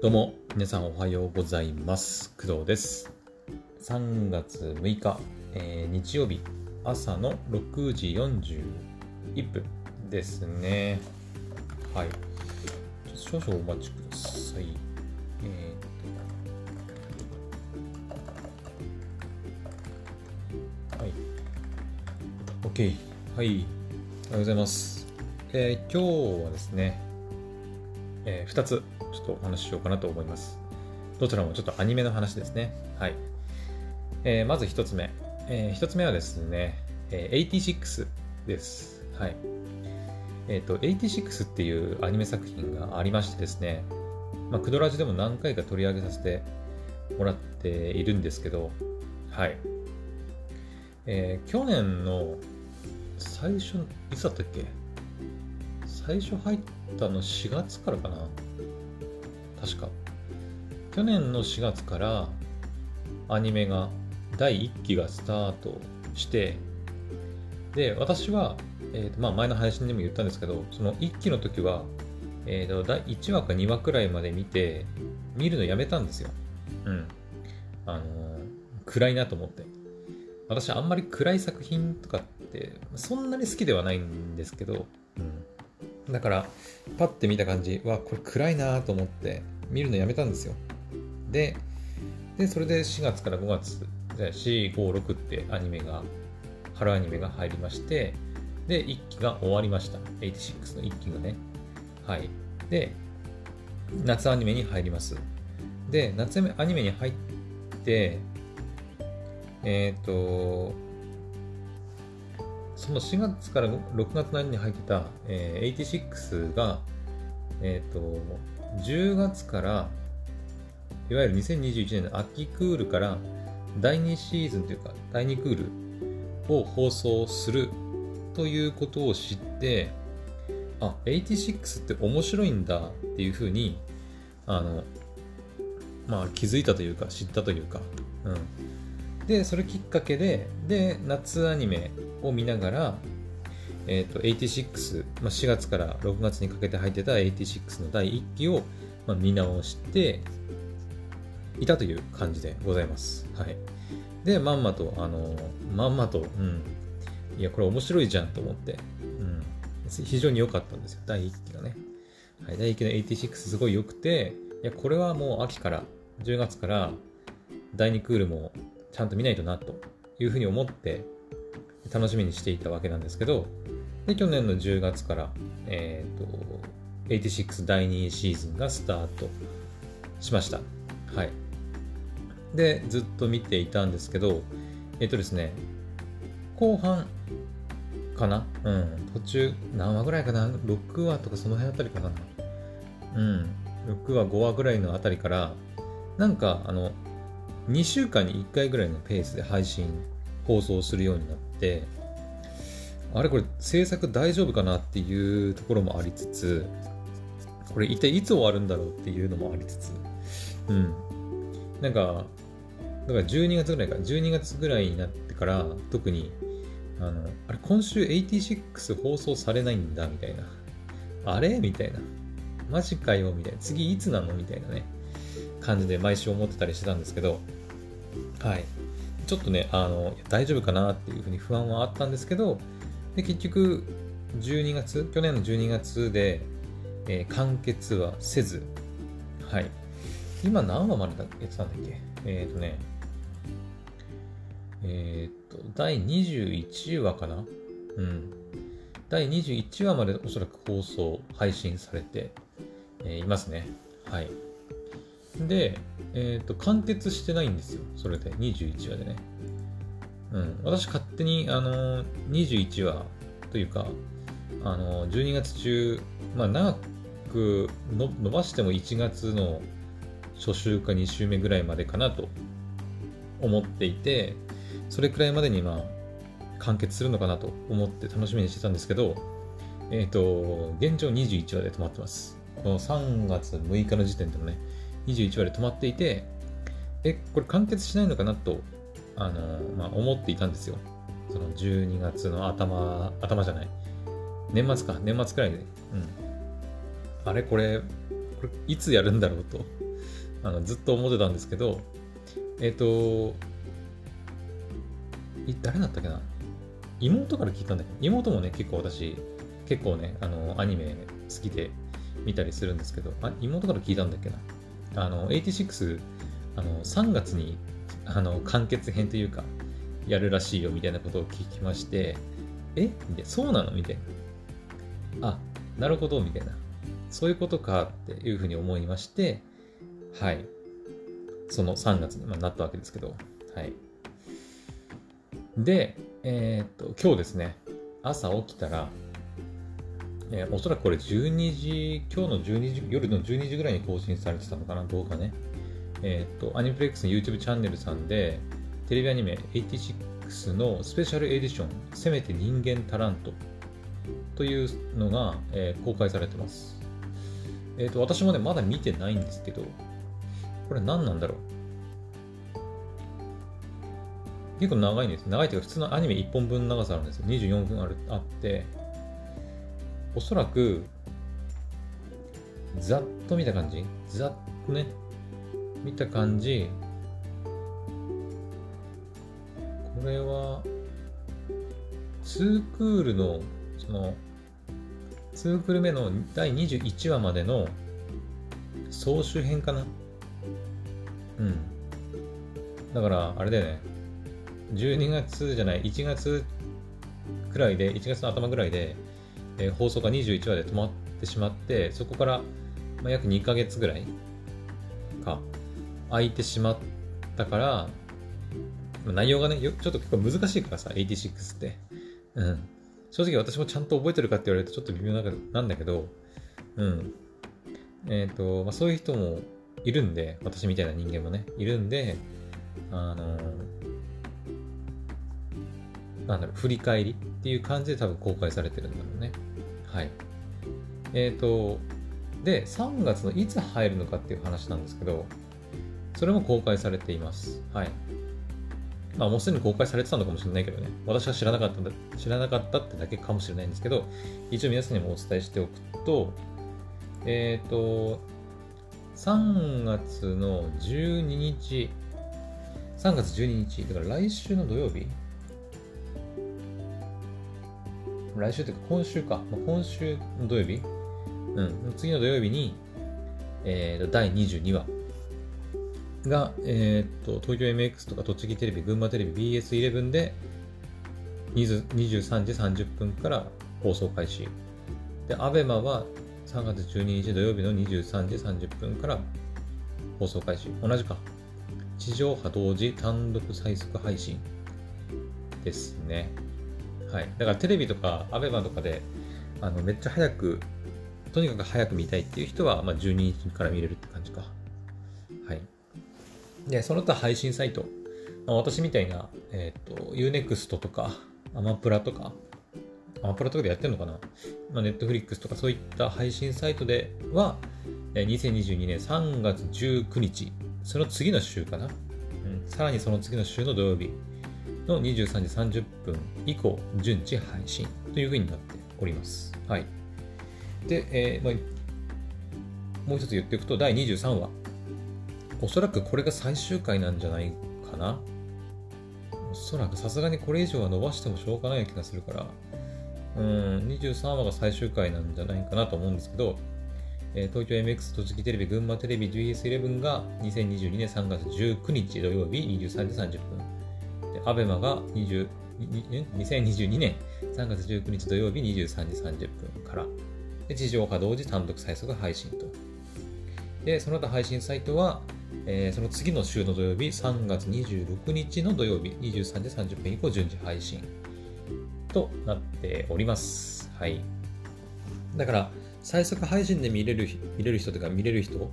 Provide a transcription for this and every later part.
どうも、皆さんおはようございます。工藤です。3月6日、えー日曜日、朝の6時41分ですね。はい。少々お待ちください。えーはい。OK。はい。おはようございます。えー今日はですね、え2つとお話ししようかなと思います。どちらもちょっとアニメの話ですね。はい。えーまず1つ目。え1つ目はですね、えー86です。はい。えっ、と、86っていうアニメ作品がありましてですね、まあ、クドラジでも何回か取り上げさせてもらっているんですけど、はい。えー去年の最初、いつだったっけ？最初入ったの4月からかな確か。去年の4月からアニメが第1期がスタートして、で、私は、えーとまあ、前の配信でも言ったんですけど、その1期の時は、えーと第1話か2話くらいまで見て、見るのやめたんですよ。うん。あのー暗いなと思って。私あんまり暗い作品とかってそんなに好きではないんですけど、うん、だからパッて見た感じわこれ暗いなと思って見るのやめたんですよ。ででそれで4月から5月456ってアニメが春アニメが入りましてで1期が終わりました。86の1期がね。はい。で夏アニメに入ります。で夏アニメに入ってえっ、と、その4月から6月の間に入ってた、えー86が、えっ、と、10月から、いわゆる2021年の秋クールから第2シーズンというか、第2クールを放送するということを知って、あ、86って面白いんだっていうふうに、あの、まあ気づいたというか知ったというか、うん。で、それきっかけで、で、夏アニメを見ながら、えっ、と、86、まあ、4月から6月にかけて入ってた86の第1期を、まあ、見直していたという感じでございます。はい。で、まんまと、あの、まんまと、うん。いや、これ面白いじゃんと思って、うん。非常に良かったんですよ。第1期がね。はい。第1期の86すごい良くて、いや、これはもう秋から、10月から、第2クールもちゃんと見ないとなというふうに思って楽しみにしていたわけなんですけどで去年の10月から、えー、と86第2シーズンがスタートしました。はい。でずっと見ていたんですけどえっ、とですね後半かな？うん。途中何話ぐらいかな？6話とかその辺あたりかな？うん。6話5話ぐらいのあたりからなんかあの2週間に1回ぐらいのペースで配信放送するようになってあれこれ制作大丈夫かなっていうところもありつつこれ一体いつ終わるんだろうっていうのもありつつうん。なんかだから12月ぐらいか。12月ぐらいになってから特にあのあれ今週86放送されないんだみたいな。あれ？みたいな。マジかよ？みたいな。次いつなの？みたいなね。感じで毎週思ってたりしてたんですけどはい。ちょっとね、あの、大丈夫かなっていうふうに不安はあったんですけど、で結局、12月、去年の12月で、えー完結はせず、はい。今何話までだやってたんだっけ？えっ、ー、とね、えっ、と、第21話かな？うん。第21話までおそらく放送、配信されて、えいますね。はい。で、えっ、と、完結してないんですよ。それで、21話でね。うん。私、勝手に、あのー、21話というか、あのー、12月中、まあ、長くの伸ばしても1月の初週か2週目ぐらいまでかなと思っていて、それくらいまでに、まあ、完結するのかなと思って楽しみにしてたんですけど、えっ、と、現状21話で止まってます。この3月6日の時点でもね、21話で止まっていて、え、これ完結しないのかなと、あのまあ、思っていたんですよ。その12月の頭、頭じゃない。年末か、年末くらいで。うん。あれこれ、これいつやるんだろうとあのずっと思ってたんですけど、えっ、と、誰だったっけな？妹から聞いたんだけ？ど、妹もね、結構私、結構ね、あの、アニメ好きで見たりするんですけど、あ、妹から聞いたんだっけな？あの、86、あの、3月に、あの、完結編というか、やるらしいよみたいなことを聞きまして、え？っそうなの？みたいな。あ、なるほど、みたいな。そういうことかっていうふうに思いまして、はい。その3月になったわけですけど、はい。で、えー、っと、今日ですね、朝起きたら、えー、おそらくこれ12時、今日の12時、夜の12時ぐらいに更新されてたのかな、動画ね。えー、っと、アニプレックスの YouTube チャンネルさんで、テレビアニメ86のスペシャルエディション、せめて人間タラントというのが、えー、公開されてます。えっ、と、私もね、まだ見てないんですけど、これ何なんだろう結構長いんです。長いというか、普通のアニメ1本分の長さあるんですよ。24分あるあって、おそらく、ざっと見た感じ？ざっとね、見た感じ、これは、2クールの、その、2クール目の第21話までの総集編かな？うん。だから、あれだよね。12月じゃない、1月くらいで、1月の頭ぐらいで、えー、放送が21話で止まってしまって、そこから、まあ、約2ヶ月ぐらいか、空いてしまったから、まあ内容がね、ちょっと結構難しいからさ、86って。うん。正直私もちゃんと覚えてるかって言われるとちょっと微妙なんだけど、うん。えっ、ー、と、まあ、そういう人もいるんで、私みたいな人間もね、いるんで、あのなんだろう、振り返りっていう感じで多分公開されてるんだろうね。はい。えっ、ー、と、で、3月のいつ入るのかっていう話なんですけど、それも公開されています。はい。まあ、もうすでに公開されてたのかもしれないけどね、私は知らなかったんだ、知らなかったってだけかもしれないんですけど、一応皆さんにもお伝えしておくと、えっ、ー、と、3月の12日、3月12日、だから来週の土曜日来週というか今週か、今週の土曜日？うん、次の土曜日に、えー、と第22話が、えー、と東京 MX とか栃木テレビ、群馬テレビ、BS11 で23時30分から放送開始。で、ABEMA は3月12日土曜日の23時30分から放送開始。同じか。地上波同時単独最速配信ですね。はい。だからテレビとか ABEMA とかであのめっちゃ早く、とにかく早く見たいっていう人は、まあ、12日から見れるって感じか。はい。で、その他配信サイト。まあ、私みたいな、えっ、ー、と、Unext とか、アマプラとか、アマプラとかでやってるのかな、まあ、Netflix とかそういった配信サイトでは、2022年3月19日、その次の週かな、うん、さらにその次の週の土曜日の23時30分以降、順次配信という風になっております。はい。で、えーまあ、もう一つ言っておくと、第23話。おそらくこれが最終回なんじゃないかな。おそらくさすがにこれ以上は伸ばしてもしょうがない気がするから、うん、23話が最終回なんじゃないかなと思うんですけど、えー、東京 MX 栃木テレビ、群馬テレビ GS11 が2022年3月19日土曜日23時30分。で、アベマが20 2022年3月19日土曜日23時30分から。で、地上波同時単独最速配信と。で、その他配信サイトは、えー、その次の週の土曜日、3月26日の土曜日、23時30分以降順次配信。となっております。はい。だから、最速配信で見れる見れる人とか見れる人、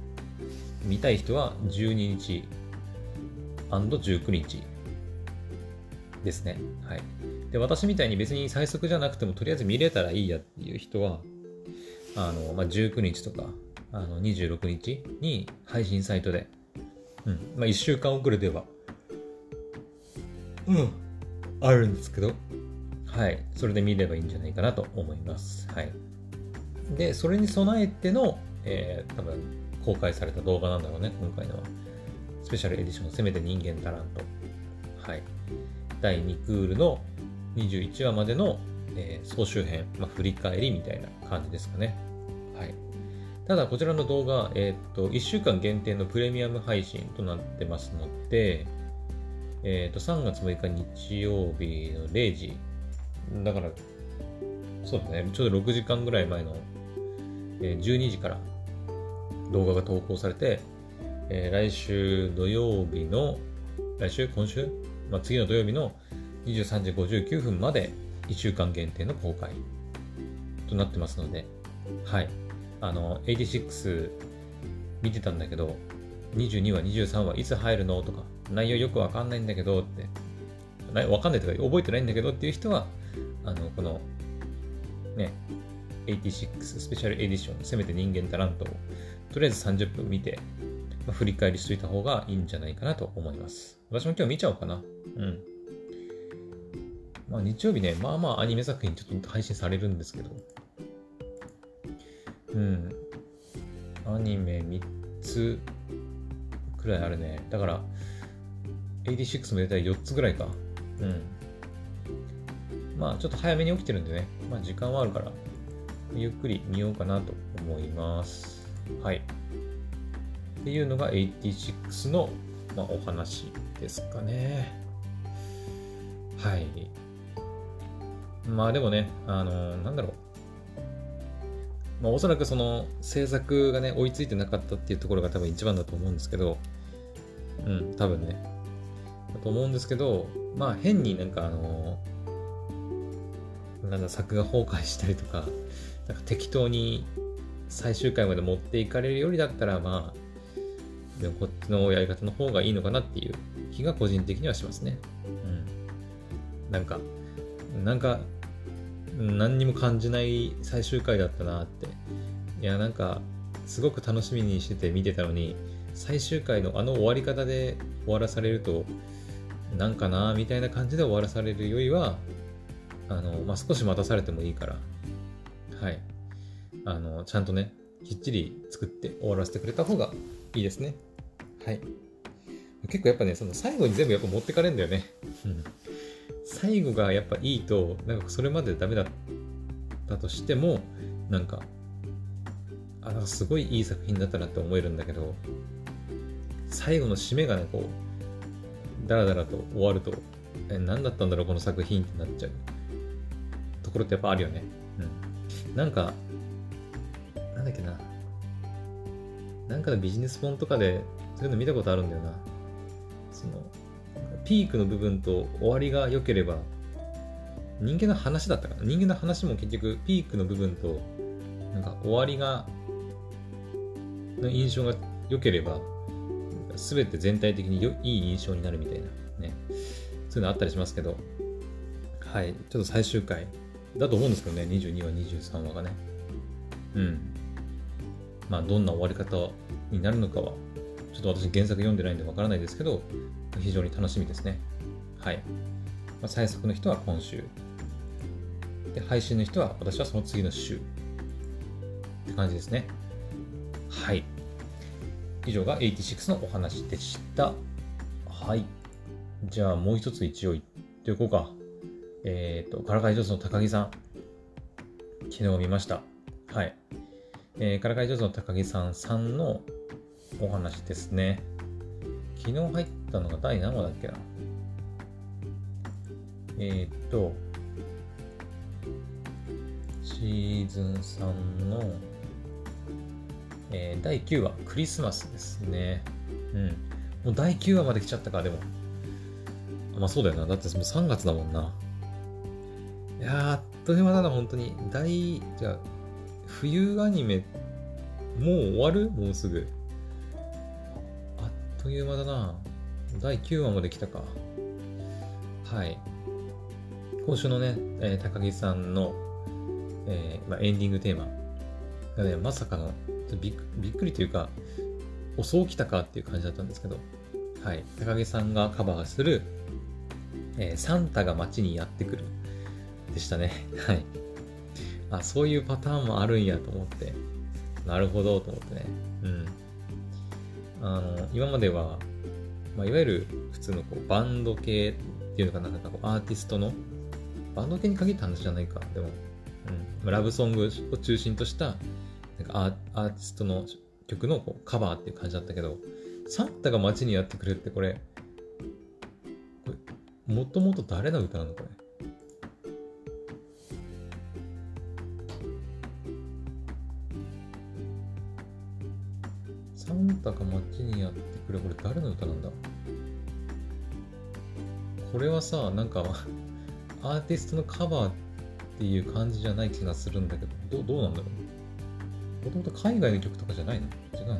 見たい人は12日 &19 日ですね。はい。で、私みたいに別に最速じゃなくてもとりあえず見れたらいいやっていう人は、あの、まあ、19日とか、あの、26日に配信サイトで、うん、まあ、1週間遅れでは、うん、あるんですけど、はい。それで見ればいいんじゃないかなと思います。はい。で、それに備えての、えー、多分、公開された動画なんだろうね、今回のは。スペシャルエディション、せめて人間足らんと。はい。第2クールの21話までの、えー、総集編、まあ、振り返りみたいな感じですかね。はい。ただ、こちらの動画、えー、っと、1週間限定のプレミアム配信となってますので、えー、っと、3月6日日曜日の0時、だから、そうだね、ちょうど6時間ぐらい前の、えー、12時から動画が投稿されて、えー、来週土曜日の、来週今週まあ、次の土曜日の23時59分まで1週間限定の公開となってますので、はい。あの、86見てたんだけど、22話、23話いつ入るのとか、内容よくわかんないんだけどって、わかんないとか覚えてないんだけどっていう人は、あの、この、ね、86スペシャルエディション、せめて人間タラントを、とりあえず30分見て、まあ、振り返りしといた方がいいんじゃないかなと思います。私も今日見ちゃおうかな。うん。まあ日曜日ね、まあまあアニメ作品ちょっと配信されるんですけど。うん。アニメ3つくらいあるね。だから、86も出たら4つぐらいか。うん。まあちょっと早めに起きてるんでね。まあ時間はあるから、ゆっくり見ようかなと思います。はい。っていうのが86の、まあ、お話ですかね。はい。まあでもね、あのー、なんだろう。まあおそらくその制作がね、追いついてなかったっていうところが多分一番だと思うんですけど、うん、多分ね。だと思うんですけど、まあ変になんかあのー、なんだ、作が崩壊したりとか、なんか適当に最終回まで持っていかれるよりだったら、まあ、でもこっちのやり方の方がいいのかなっていう気が個人的にはしますね。うん。なんか、なんか、何にも感じない最終回だったなって。いや、なんか、すごく楽しみにしてて見てたのに、最終回のあの終わり方で終わらされると、なんかなみたいな感じで終わらされるよりは、あの、まあ、少し待たされてもいいから、はい。あの、ちゃんとね、きっちり作って終わらせてくれた方がいいですね。はい。結構やっぱね、その最後に全部やっぱ持ってかれるんだよね。うん。最後がやっぱいいと、なんかそれまでダメだったとしても、なんか、あ、なんかすごいいい作品だったなって思えるんだけど、最後の締めがね、こう、ダラダラと終わると、え、何だったんだろう、この作品ってなっちゃうところってやっぱあるよね。うん。なんか、なんだっけな。なんかのビジネス本とかでそういうの見たことあるんだよな。その、ピークの部分と終わりが良ければ、人間の話だったかな人間の話も結局ピークの部分と、なんか終わりが、の印象が良ければ、すべて全体的によいい印象になるみたいなね。そういうのあったりしますけど、はい、ちょっと最終回だと思うんですけどね、22話、23話がね。うん。まあ、どんな終わり方になるのかは、ちょっと私原作読んでないんでわからないですけど、非常に楽しみですね。はい。まあ、最速の人は今週。で、配信の人は私はその次の週。って感じですね。はい。以上が86のお話でした。はい。じゃあもう一つ一応言っておこうか。えっ、ー、と、からかい上手の高木さん。昨日見ました。はい。えー、からかい上手の高木さんさんのお話ですね。昨日入ったのが第何話だっけな？えー、っと、シーズン3の、えー、第9話、クリスマスですね。うん。もう第9話まで来ちゃったか、でも。まあそうだよな。だってもう3月だもんな。いやー、あっという間だな、本当に。大、じゃあ、冬アニメ、もう終わる？もうすぐ。あっという間だな。第9話まで来たか。はい。今週のね、えー、高木さんの、えーまあ、エンディングテーマがね、まさかのびっびっくりというか、おそうきたかっていう感じだったんですけど、はい。高木さんがカバーする、えー、サンタが街にやってくるでしたね。はい。あ、そういうパターンもあるんやと思って、なるほどと思ってね。うん。あの、今までは、まあ、いわゆる普通のこうバンド系っていうのかな、なんかこうアーティストの、バンド系に限った話じゃないか、でも、うん、ラブソングを中心とした、なんかアーティストの曲のこうカバーっていう感じだったけど、サンタが街にやってくるってこれ、これ、もともと誰の歌なのこれ？サンタが街にやってくる、これ誰の歌なんだ？これはさ、なんか、アーティストのカバーっていう感じじゃない気がするんだけど、どどうなんだろう？もともと海外の曲とかじゃないの？違うの？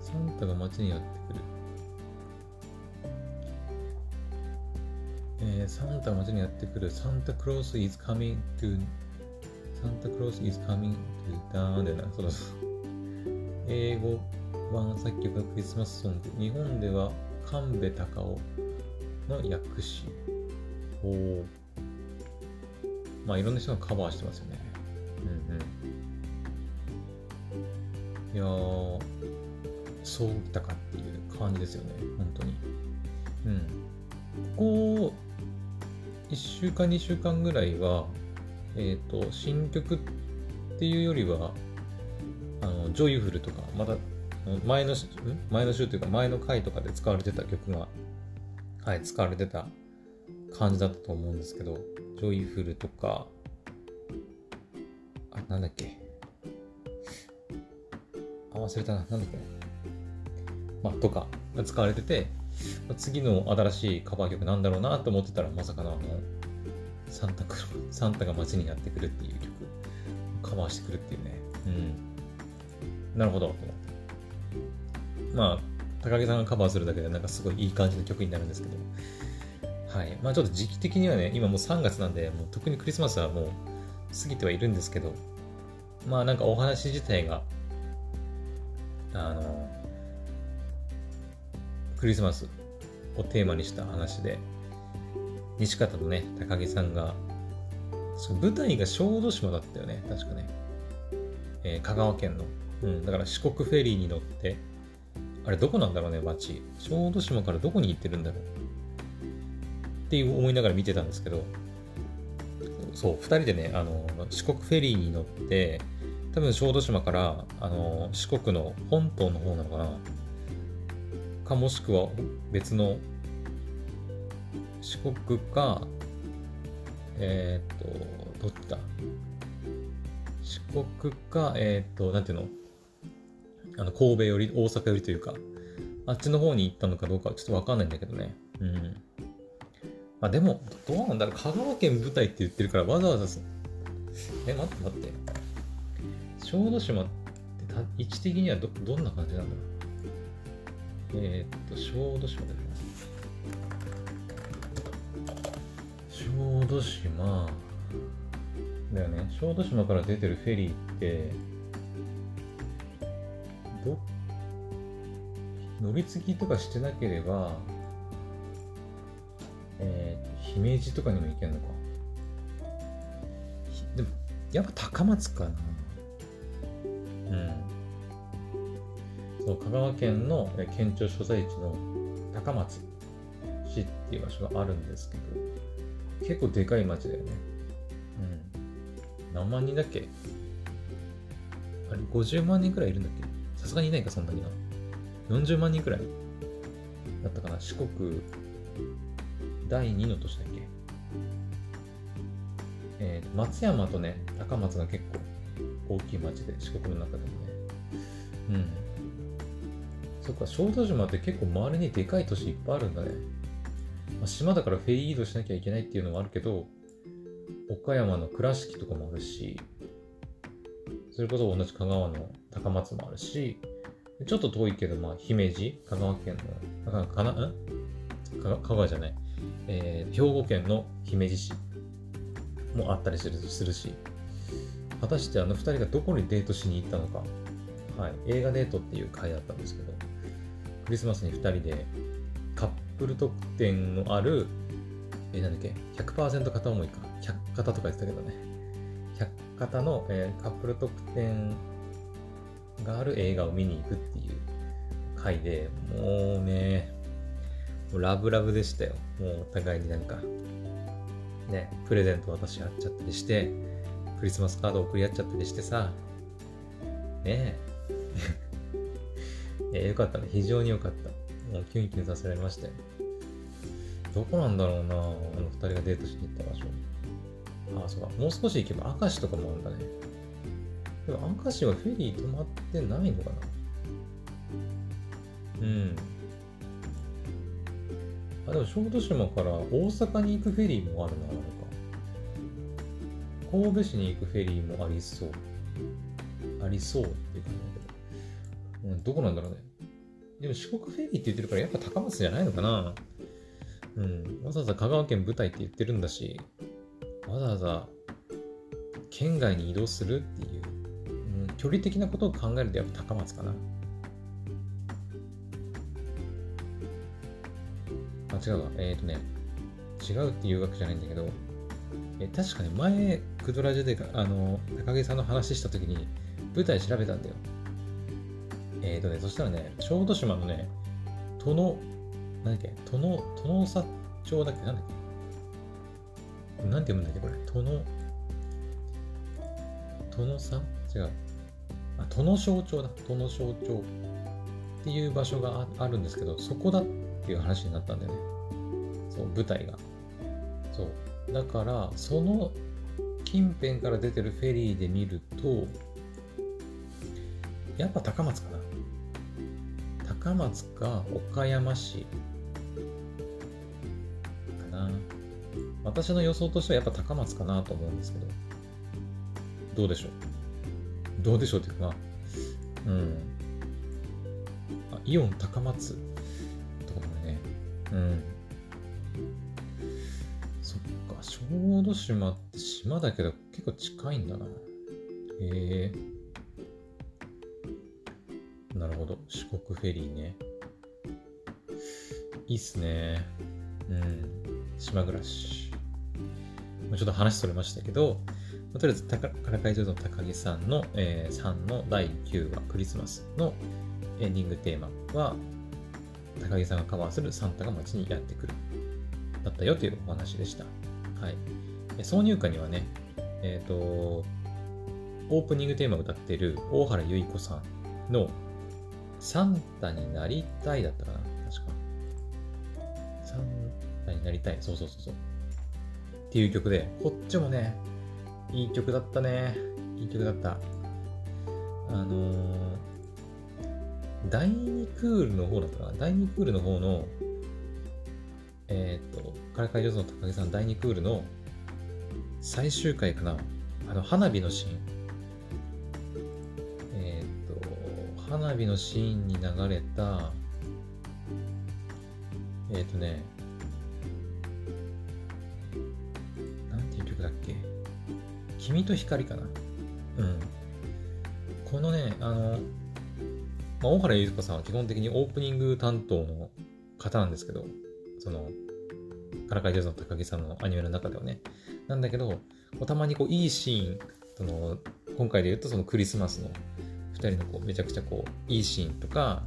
サンタが街にやってくる。えー、サンタが街にやってくる。サンタクロース is coming to サンタクロース is coming to town だよな。そうそう。英語版作曲のクリスマスソング。日本では神戸隆夫の訳詞。おお。まあいろんな人がカバーしてますよね。うんうん。いやー、そうきたかっていう感じですよね。本当に。うん。ここ、1週間、2週間ぐらいは、えっ、ー、と、新曲っていうよりは、あの、ジョイフルとか、また、前の、前の週というか前の回とかで使われてた曲が、はい、使われてた感じだったと思うんですけど、ジョイフルとか、あ、なんだっけ？あ、忘れたな。なんだっけ？まあ、とか使われてて、次の新しいカバー曲なんだろうなと思ってたら、まさかのあの、サンタクロ、サンタが街にやってくるっていう曲、カバーしてくるっていうね。うん。なるほど、まあ、高木さんがカバーするだけでなんかすごいいい感じの曲になるんですけど、はい。まあちょっと時期的にはね、今もう3月なんで、もう特にクリスマスはもう過ぎてはいるんですけど、まあなんかお話自体が、あの、クリスマスをテーマにした話で、西方のね、高木さんが、舞台が小豆島だったよね、確かね。えー、香川県の。うん、だから四国フェリーに乗って、あれどこなんだろうね、街。小豆島からどこに行ってるんだろう。っていう思いながら見てたんですけど、そう、二人でね、あの、四国フェリーに乗って、多分小豆島から、あの、四国の本島の方なのかなか、もしくは別の四国か、えっ、と、どっちだ四国か、えっ、と、なんていうの？あの、神戸より、大阪よりというか、あっちの方に行ったのかどうかちょっとわかんないんだけどね。うん。まあ、でも、どうなんだろう。香川県舞台って言ってるから、わざわざ、え、待って待って。小豆島ってた位置的にはど、どんな感じなんだろう。えー、っと、小豆島だよ。小豆島、だよね。小豆島から出てるフェリーって、ど、乗り継ぎとかしてなければ、えー、姫路とかにも行けんのか。でも、やっぱ高松かな。うん。そう、香川県の県庁所在地の高松市っていう場所があるんですけど、結構でかい町だよね。うん。何万人だっけ？あれ、50万人くらいいるんだっけ？さすがにいないか、そんなにな。40万人くらいだったかな。四国第2の年だっけえー、松山とね、高松が結構大きい町で、四国の中でもね。うん。そっか、小豆島って結構周りにでかい都市いっぱいあるんだね。まあ、島だからフェリー移動しなきゃいけないっていうのもあるけど、岡山の倉敷とかもあるし、それこそ同じ香川の高松もあるし、ちょっと遠いけど、まあ、姫路香川県の、かかな、香川じゃない。えー、兵庫県の姫路市もあったりするするし、果たしてあの2人がどこにデートしに行ったのか、はい、映画デートっていう回だったんですけど、クリスマスに2人でカップル特典のある、えー、なんだっけ、100%片思いか、100型とか言ってたけどね、100型の、えー、カップル特典がある映画を見に行くっていう回で、もうね、もうラブラブでしたよ。もうお互いになんか、ね、プレゼント渡し合っちゃったりして、クリスマスカード送り合っちゃったりしてさ、ねえ。いや、よかったね。非常によかった。もうキュンキュンさせられましたよ。どこなんだろうなあの二人がデートしに行った場所。ああ、そうか。もう少し行けば明石とかもあるんだね。でも明石はフェリー止まってないのかなうん。あ、でも小豆島から大阪に行くフェリーもあるな、なんか。神戸市に行くフェリーもありそう。ありそうっていう感じだけど。うん、どこなんだろうね。でも四国フェリーって言ってるからやっぱ高松じゃないのかなうん。わざわざ香川県舞台って言ってるんだし、わざわざ県外に移動するっていう、距離的なことを考えるとやっぱ高松かな。あ、違うわ。えっ、ー、とね、違うっていうわけじゃないんだけど、え確かに前、クドラジであの高木さんの話したときに、舞台調べたんだよ。えっ、ー、とね、そしたらね、小豆島のね、殿、なんだっけ、殿、殿佐町だっけ、なんだっけ。なんて読むんだっけ、これ。殿、殿さん？違う。あ、殿省町だ。殿省町っていう場所があるんですけど、そこだっていう話になったんだよね。そう、舞台が。そう。だから、その近辺から出てるフェリーで見ると、やっぱ高松かな。高松か岡山市かな。私の予想としてはやっぱ高松かなと思うんですけど、どうでしょう？どうでしょうっていうか、うん。あ、イオン高松とかもね、うん。そっか、小豆島って島だけど結構近いんだな。へえー。なるほど。四国フェリーね。いいっすね。うん。島暮らし。ちょっと話それましたけど、まあ、とりあえず、からかい上手の高木さんの、えー、3の第9話、クリスマスのエンディングテーマは、高木さんがカバーするサンタが街にやってくる。だったよというお話でした。はい。挿入歌にはね、えっ、ー、と、オープニングテーマを歌っている大原由依子さんのサンタになりたいだったかな確か。サンタになりたい。そうそうそうそう。っていう曲で、こっちもね、いい曲だったね。いい曲だった。あのー、第2クールの方だったかな？第2クールの方の、えっ、ー、と、からかい上手の高木さん第2クールの最終回かな？あの、花火のシーン。えっと花火のシーンに流れた、えっ、とね、なんていう曲だっけ？君と光かなうん。このね、あの、まあ、大原ゆず子さんは基本的にオープニング担当の方なんですけど、その、からかいジャズの高木さんのアニメの中ではね。なんだけど、たまにこういいシーン、その、今回で言うとそのクリスマスの2人のこうめちゃくちゃこういいシーンとか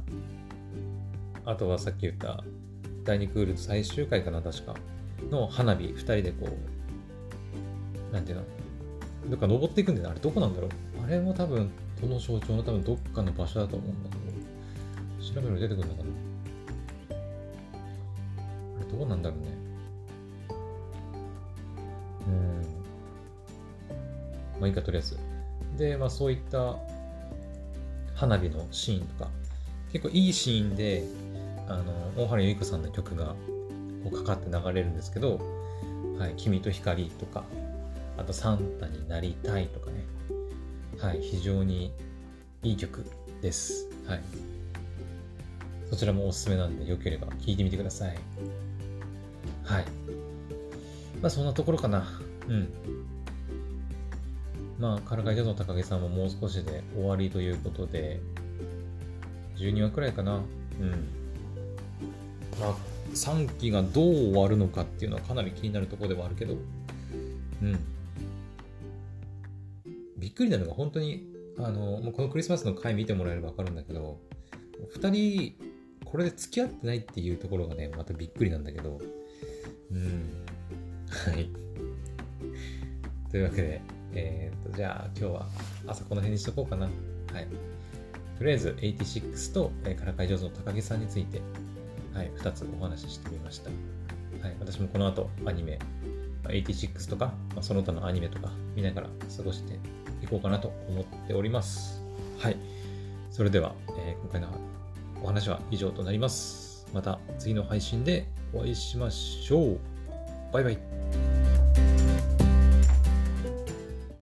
あとはさっき言った第2クール最終回かな確かの花火2人でこうなんていうの？どっか登っていくんだよあれどこなんだろう。あれも多分この象徴の多分どっかの場所だと思うんだけど。調べるの出てくるのかな。あれどうなんだろうね。うん。まあいいかとりあえず。でまあそういった花火のシーンとか、結構いいシーンで、あの、大原由依子さんの曲がこうかかって流れるんですけど、はい、君と光とか、あとサンタになりたいとかね、はい、非常にいい曲です。はい。そちらもおすすめなんで、よければ聴いてみてください。はい。まあそんなところかな。うん。まあ、からかいジャズの高木さんももう少しで終わりということで、12話くらいかな。うん。まあ、3期がどう終わるのかっていうのはかなり気になるところではあるけど、うん。びっくりなのが本当に、あの、もうこのクリスマスの回見てもらえればわかるんだけど、2人、これで付き合ってないっていうところがね、またびっくりなんだけど、うん。はい。というわけで、えー、と、じゃあ今日は朝この辺にしとこうかな。はい。とりあえず86と、えー、からかい上手の高木さんについて、はい、2つお話ししてみました。はい、私もこの後アニメ、86とか、まあ、その他のアニメとか見ながら過ごしていこうかなと思っております。はい。それでは、えー、今回のお話は以上となります。また次の配信でお会いしましょう。バイバイ。